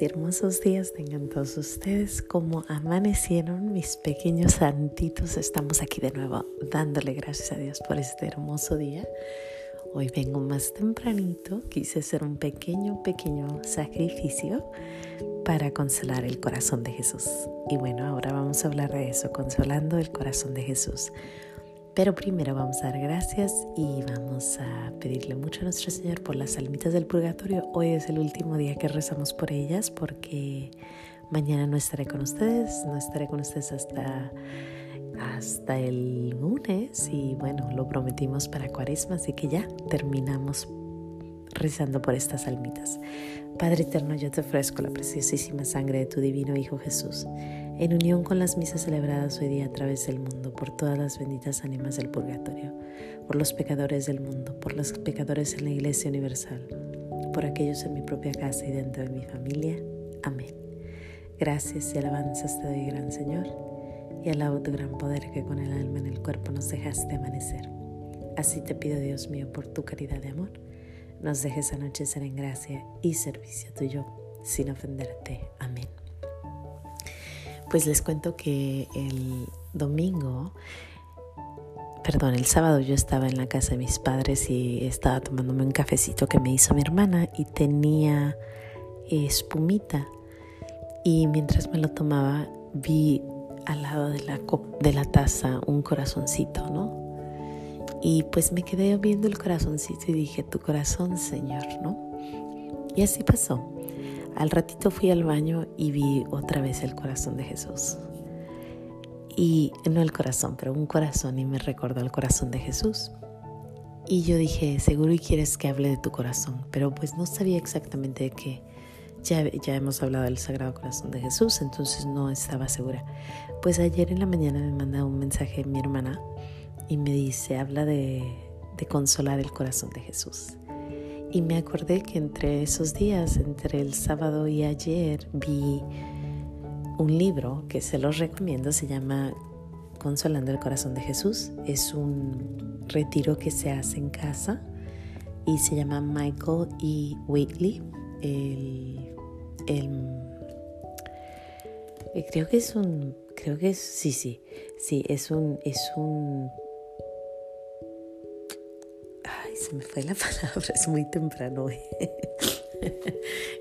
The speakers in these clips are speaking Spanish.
hermosos días tengan todos ustedes. Como amanecieron mis pequeños santitos, estamos aquí de nuevo dándole gracias a Dios por este hermoso día. Hoy vengo más tempranito, quise hacer un pequeño, pequeño sacrificio para consolar el corazón de Jesús. Y bueno, ahora vamos a hablar de eso, consolando el corazón de Jesús. Pero primero vamos a dar gracias y vamos a pedirle mucho a nuestro Señor por las almitas del purgatorio. Hoy es el último día que rezamos por ellas porque mañana no estaré con ustedes, no estaré con ustedes hasta, hasta el lunes y bueno, lo prometimos para cuaresma, así que ya terminamos rezando por estas almitas. Padre eterno, yo te ofrezco la preciosísima sangre de tu divino Hijo Jesús en unión con las misas celebradas hoy día a través del mundo, por todas las benditas ánimas del purgatorio, por los pecadores del mundo, por los pecadores en la Iglesia Universal, por aquellos en mi propia casa y dentro de mi familia. Amén. Gracias y alabanzas te doy, gran Señor, y alabo tu gran poder que con el alma en el cuerpo nos dejaste amanecer. Así te pido, Dios mío, por tu caridad de amor, nos dejes anochecer en gracia y servicio tuyo, sin ofenderte. Amén pues les cuento que el domingo, perdón, el sábado yo estaba en la casa de mis padres y estaba tomándome un cafecito que me hizo mi hermana y tenía espumita. Y mientras me lo tomaba, vi al lado de la, de la taza un corazoncito, ¿no? Y pues me quedé viendo el corazoncito y dije, tu corazón, Señor, ¿no? Y así pasó. Al ratito fui al baño y vi otra vez el corazón de Jesús. Y no el corazón, pero un corazón y me recordó el corazón de Jesús. Y yo dije, seguro y quieres que hable de tu corazón, pero pues no sabía exactamente de qué. Ya, ya hemos hablado del Sagrado Corazón de Jesús, entonces no estaba segura. Pues ayer en la mañana me manda un mensaje mi hermana y me dice, habla de, consolar el corazón de Jesús. Y me acordé que entre esos días, entre el sábado y ayer, vi un libro que se los recomiendo, se llama Consolando el Corazón de Jesús. Es un retiro que se hace en casa y se llama Michael E. Waitley. El, creo que es un, creo que es, sí, sí, sí, es un, es un se me fue la palabra, es muy temprano.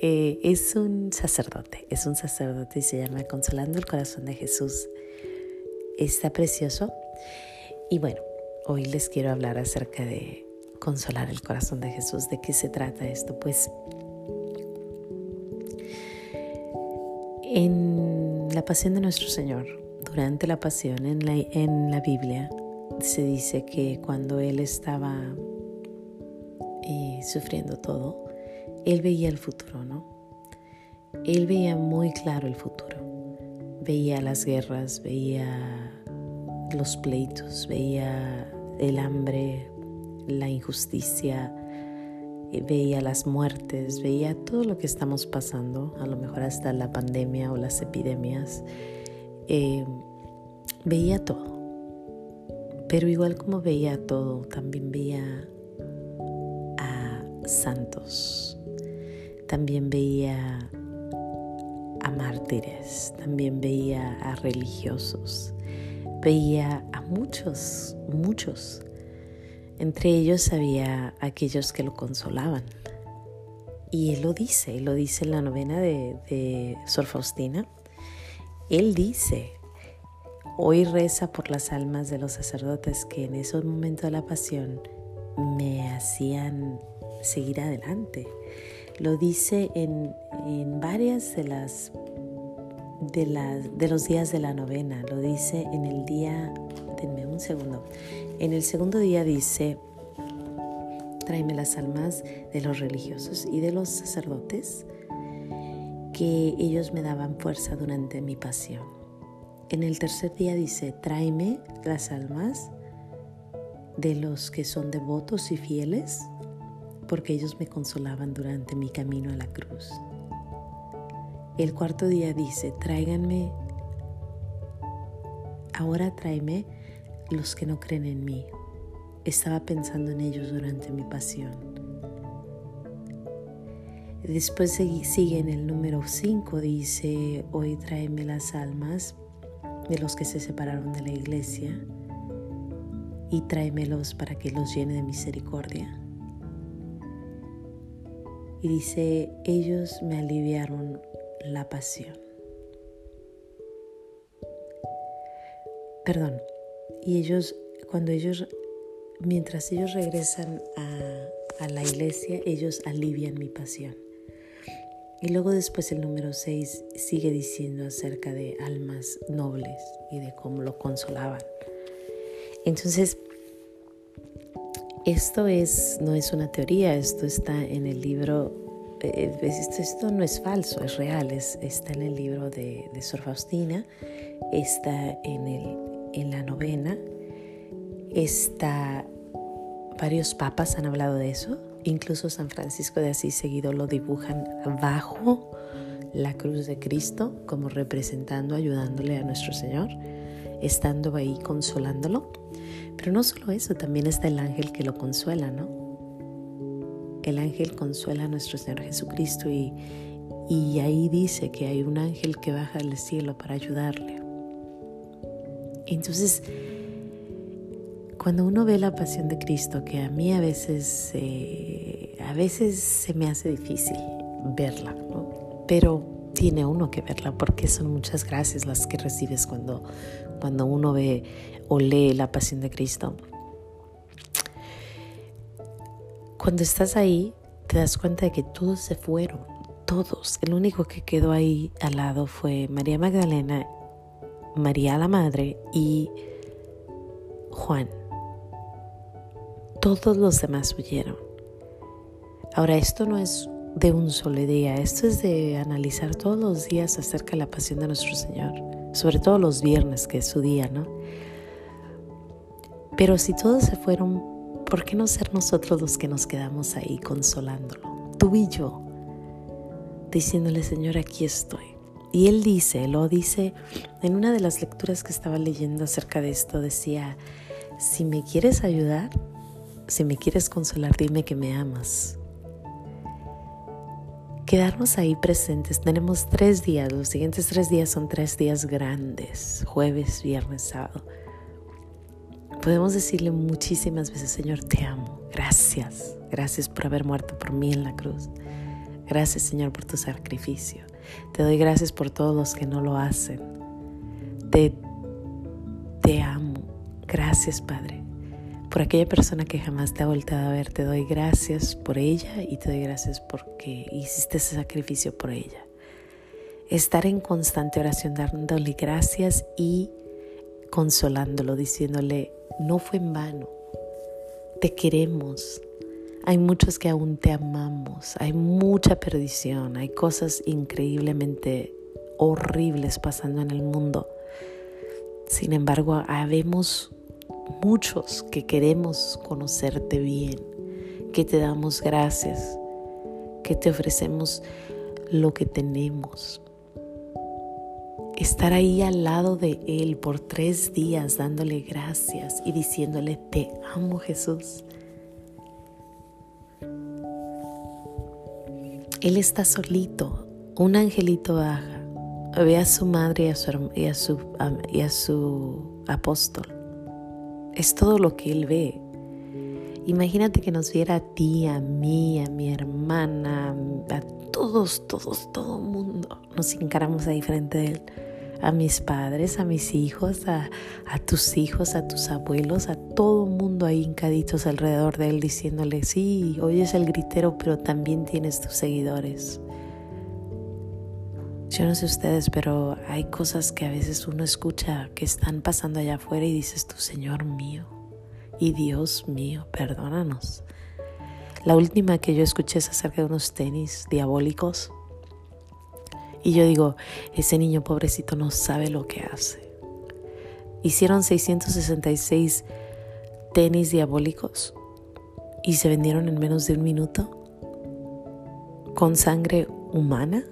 Eh, es un sacerdote, es un sacerdote y se llama Consolando el Corazón de Jesús. Está precioso. Y bueno, hoy les quiero hablar acerca de consolar el corazón de Jesús. ¿De qué se trata esto? Pues en la pasión de nuestro Señor, durante la pasión en la, en la Biblia, se dice que cuando Él estaba sufriendo todo, él veía el futuro, ¿no? Él veía muy claro el futuro. Veía las guerras, veía los pleitos, veía el hambre, la injusticia, eh, veía las muertes, veía todo lo que estamos pasando, a lo mejor hasta la pandemia o las epidemias. Eh, veía todo. Pero igual como veía todo, también veía santos. También veía a mártires, también veía a religiosos, veía a muchos, muchos. Entre ellos había aquellos que lo consolaban. Y él lo dice, él lo dice en la novena de, de Sor Faustina. Él dice, hoy reza por las almas de los sacerdotes que en esos momentos de la pasión me hacían seguir adelante. Lo dice en, varias de las, de las de los días de la novena. Lo dice en el día, denme un segundo. En el segundo día dice, tráeme las almas de los religiosos y de los sacerdotes, que ellos me daban fuerza durante mi pasión. En el tercer día dice, tráeme las almas de los que son devotos y fieles porque ellos me consolaban durante mi camino a la cruz. El cuarto día dice, tráiganme, ahora tráeme los que no creen en mí. Estaba pensando en ellos durante mi pasión. Después sigue en el número 5, dice, hoy tráeme las almas de los que se separaron de la iglesia y tráemelos para que los llene de misericordia. Y dice, ellos me aliviaron la pasión. Perdón, y ellos, cuando ellos, mientras ellos regresan a, la iglesia, ellos alivian mi pasión. Y luego después el número 6 sigue diciendo acerca de almas nobles y de cómo lo consolaban. Entonces, esto es, no es una teoría, esto está en el libro, eh, esto, no es falso, es real, está en el libro de, de Sor Faustina, está en, el, en la novena, está, varios papas han hablado de eso, Incluso San Francisco de Asís seguido lo dibujan bajo la cruz de Cristo como representando, ayudándole a nuestro Señor, estando ahí consolándolo. Pero no solo eso, también está el ángel que lo consuela, ¿no? El ángel consuela a nuestro Señor Jesucristo y, y ahí dice que hay un ángel que baja del cielo para ayudarle. Entonces, cuando uno ve la pasión de Cristo, que a mí a veces, eh, a veces se me hace difícil verla, pero tiene uno que verla porque son muchas gracias las que recibes cuando, cuando uno ve o lee la pasión de Cristo. Cuando estás ahí, te das cuenta de que todos se fueron, todos. El único que quedó ahí al lado fue María Magdalena, María la Madre y Juan todos los demás huyeron. Ahora, esto no es de un solo día, esto es de analizar todos los días acerca de la pasión de nuestro Señor, sobre todo los viernes, que es su día, ¿no? Pero si todos se fueron, ¿por qué no ser nosotros los que nos quedamos ahí consolándolo? Tú y yo, diciéndole, Señor, aquí estoy. Y él dice, lo dice en una de las lecturas que estaba leyendo acerca de esto, decía, si me quieres ayudar, si me quieres consolar, dime que me amas. Quedarnos ahí presentes. Tenemos tres días. Los siguientes tres días son tres días grandes. Jueves, viernes, sábado. Podemos decirle muchísimas veces, Señor, te amo. Gracias. Gracias por haber muerto por mí en la cruz. Gracias, Señor, por tu sacrificio. Te doy gracias por todos los que no lo hacen. Te, te amo. Gracias, Padre por aquella persona que jamás te ha volteado a ver, te doy gracias por ella y te doy gracias porque hiciste ese sacrificio por ella. Estar en constante oración dándole gracias y consolándolo, diciéndole, no fue en vano, te queremos. Hay muchos que aún te amamos, hay mucha perdición, hay cosas increíblemente horribles pasando en el mundo. Sin embargo, habemos muchos que queremos conocerte bien, que te damos gracias, que te ofrecemos lo que tenemos. Estar ahí al lado de Él por tres días dándole gracias y diciéndole, te amo Jesús. Él está solito, un angelito baja, ve a su madre y a su, y a su, y a su apóstol es todo lo que Él ve. Imagínate que nos viera a ti, a mí, a mi hermana, a todos, todos, todo mundo. Nos encaramos ahí frente de Él. A mis padres, a mis hijos, a, a tus hijos, a tus abuelos, a todo mundo ahí hincaditos alrededor de Él diciéndole, sí, oyes el gritero, pero también tienes tus seguidores. Yo no sé ustedes, pero hay cosas que a veces uno escucha que están pasando allá afuera y dices tú, Señor mío y Dios mío, perdónanos. La última que yo escuché es acerca de unos tenis diabólicos. Y yo digo, ese niño pobrecito no sabe lo que hace. Hicieron 666 tenis diabólicos y se vendieron en menos de un minuto con sangre humana.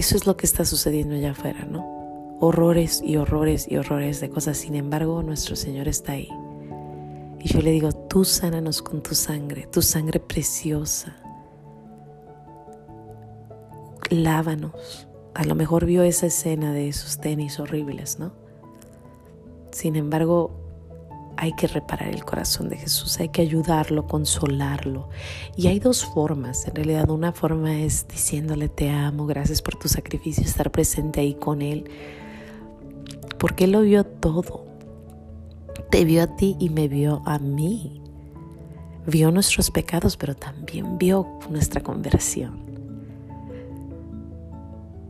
Eso es lo que está sucediendo allá afuera, ¿no? Horrores y horrores y horrores de cosas. Sin embargo, nuestro Señor está ahí. Y yo le digo, tú sánanos con tu sangre, tu sangre preciosa. Lávanos. A lo mejor vio esa escena de esos tenis horribles, ¿no? Sin embargo, hay que reparar el corazón de Jesús, hay que ayudarlo, consolarlo. Y hay dos formas, en realidad una forma es diciéndole te amo, gracias por tu sacrificio, estar presente ahí con Él, porque Él lo vio todo. Te vio a ti y me vio a mí. Vio nuestros pecados, pero también vio nuestra conversión.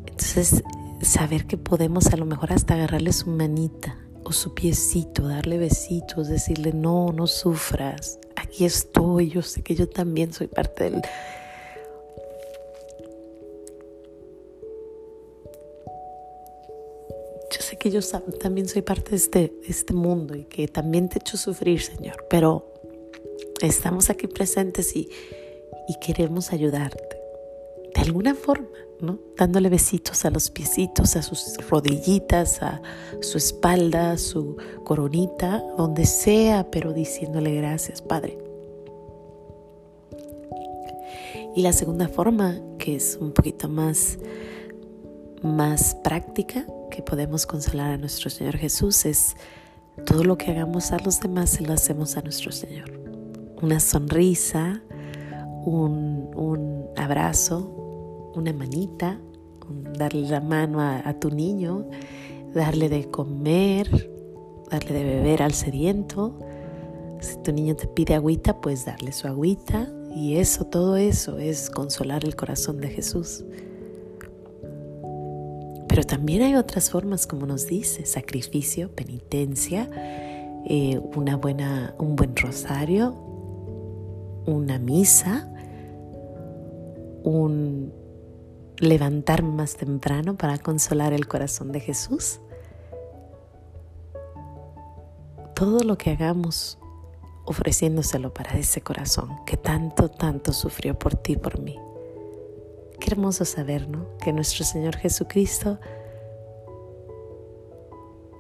Entonces, saber que podemos a lo mejor hasta agarrarle su manita o su piecito, darle besitos, decirle, no, no sufras, aquí estoy, yo sé que yo también soy parte del... Yo sé que yo también soy parte de este, este mundo y que también te he hecho sufrir, Señor, pero estamos aquí presentes y, y queremos ayudarte de alguna forma, ¿no? Dándole besitos a los piecitos, a sus rodillitas, a su espalda, a su coronita, donde sea, pero diciéndole gracias, Padre. Y la segunda forma, que es un poquito más, más práctica, que podemos consolar a nuestro Señor Jesús, es todo lo que hagamos a los demás se lo hacemos a nuestro Señor. Una sonrisa, un, un abrazo, una manita, darle la mano a, tu niño, darle de comer, darle de beber al sediento. Si tu niño te pide agüita, pues darle su agüita. Y eso, todo eso es consolar el corazón de Jesús. Pero también hay otras formas, como nos dice, sacrificio, penitencia, eh, una buena, un buen rosario, una misa, un levantarme más temprano para consolar el corazón de Jesús. Todo lo que hagamos ofreciéndoselo para ese corazón que tanto, tanto sufrió por ti por mí. Qué hermoso saber, ¿no? Que nuestro Señor Jesucristo,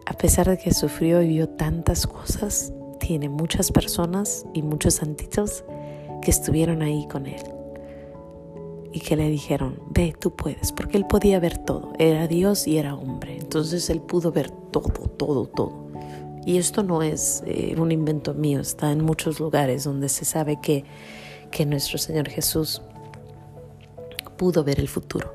a pesar de que sufrió y vio tantas cosas, tiene muchas personas y muchos santitos que estuvieron ahí con Él. Y que le dijeron, ve, tú puedes, porque él podía ver todo, era Dios y era hombre, entonces él pudo ver todo, todo, todo. Y esto no es eh, un invento mío, está en muchos lugares donde se sabe que, que nuestro Señor Jesús pudo ver el futuro.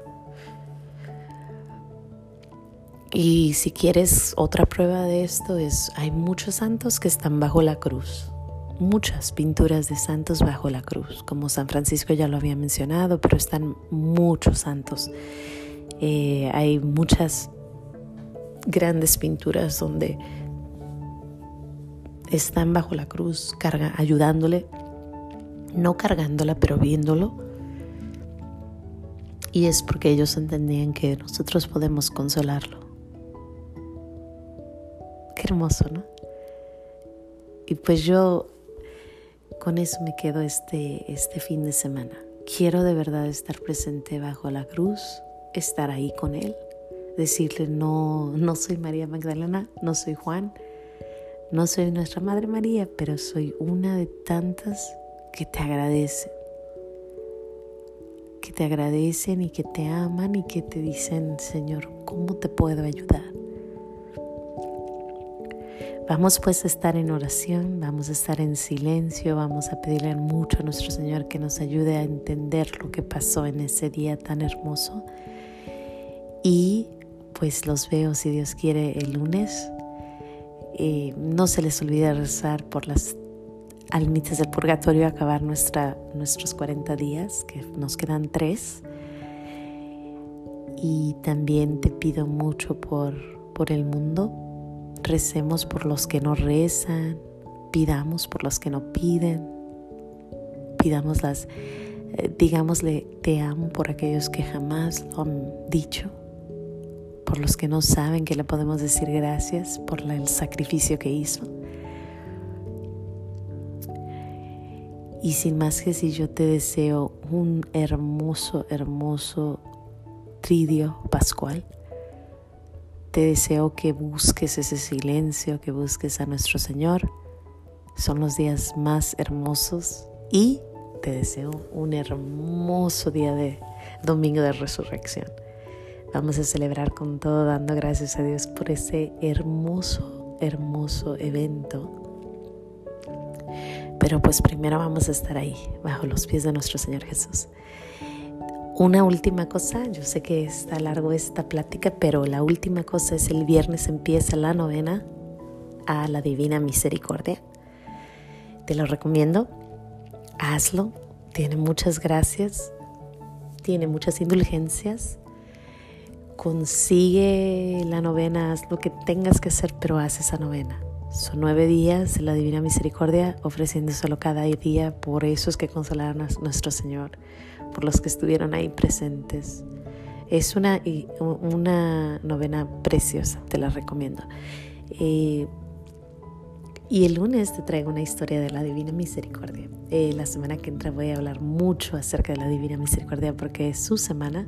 Y si quieres otra prueba de esto es, hay muchos santos que están bajo la cruz muchas pinturas de santos bajo la cruz, como San Francisco ya lo había mencionado, pero están muchos santos. Eh, hay muchas grandes pinturas donde están bajo la cruz, ayudándole, no cargándola, pero viéndolo. Y es porque ellos entendían que nosotros podemos consolarlo. Qué hermoso, ¿no? Y pues yo con eso me quedo este, este fin de semana. Quiero de verdad estar presente bajo la cruz, estar ahí con Él, decirle, no, no soy María Magdalena, no soy Juan, no soy nuestra Madre María, pero soy una de tantas que te agradecen, que te agradecen y que te aman y que te dicen, Señor, ¿cómo te puedo ayudar? Vamos pues a estar en oración, vamos a estar en silencio, vamos a pedirle mucho a nuestro Señor que nos ayude a entender lo que pasó en ese día tan hermoso. Y pues los veo, si Dios quiere, el lunes. Eh, no se les olvide rezar por las almitas del purgatorio, acabar nuestra, nuestros 40 días, que nos quedan tres. Y también te pido mucho por, por el mundo, Recemos por los que no rezan, pidamos por los que no piden, pidamos las, eh, digámosle te amo por aquellos que jamás lo han dicho, por los que no saben que le podemos decir gracias por el sacrificio que hizo. Y sin más que si yo te deseo un hermoso, hermoso tridio pascual te deseo que busques ese silencio, que busques a nuestro Señor Son los días más hermosos y te deseo un hermoso día de domingo de resurrección. Vamos a celebrar con todo dando gracias a Dios por ese hermoso, hermoso evento. Pero pues primero vamos a estar ahí, bajo los pies de nuestro Señor Jesús. Una última cosa, yo sé que está largo esta plática, pero la última cosa es el viernes empieza la novena a la Divina Misericordia. Te lo recomiendo, hazlo, tiene muchas gracias, tiene muchas indulgencias. Consigue la novena, haz lo que tengas que hacer, pero haz esa novena. Son nueve días la Divina Misericordia, ofreciéndoselo cada día por esos que consolaron a nuestro Señor, por los que estuvieron ahí presentes. Es una, una novena preciosa, te la recomiendo. Eh, y el lunes te traigo una historia de la Divina Misericordia. Eh, la semana que entra voy a hablar mucho acerca de la Divina Misericordia porque es su semana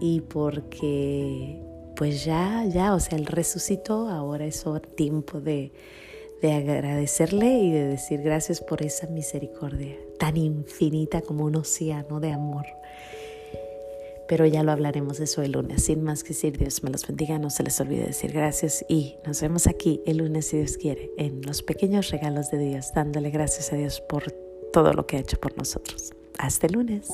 y porque pues ya, ya, o sea, Él resucitó, ahora es tiempo de, de agradecerle y de decir gracias por esa misericordia tan infinita como un océano de amor pero ya lo hablaremos eso el lunes. Sin más que decir, Dios me los bendiga, no se les olvide decir gracias y nos vemos aquí el lunes si Dios quiere, en los pequeños regalos de Dios, dándole gracias a Dios por todo lo que ha hecho por nosotros. Hasta el lunes.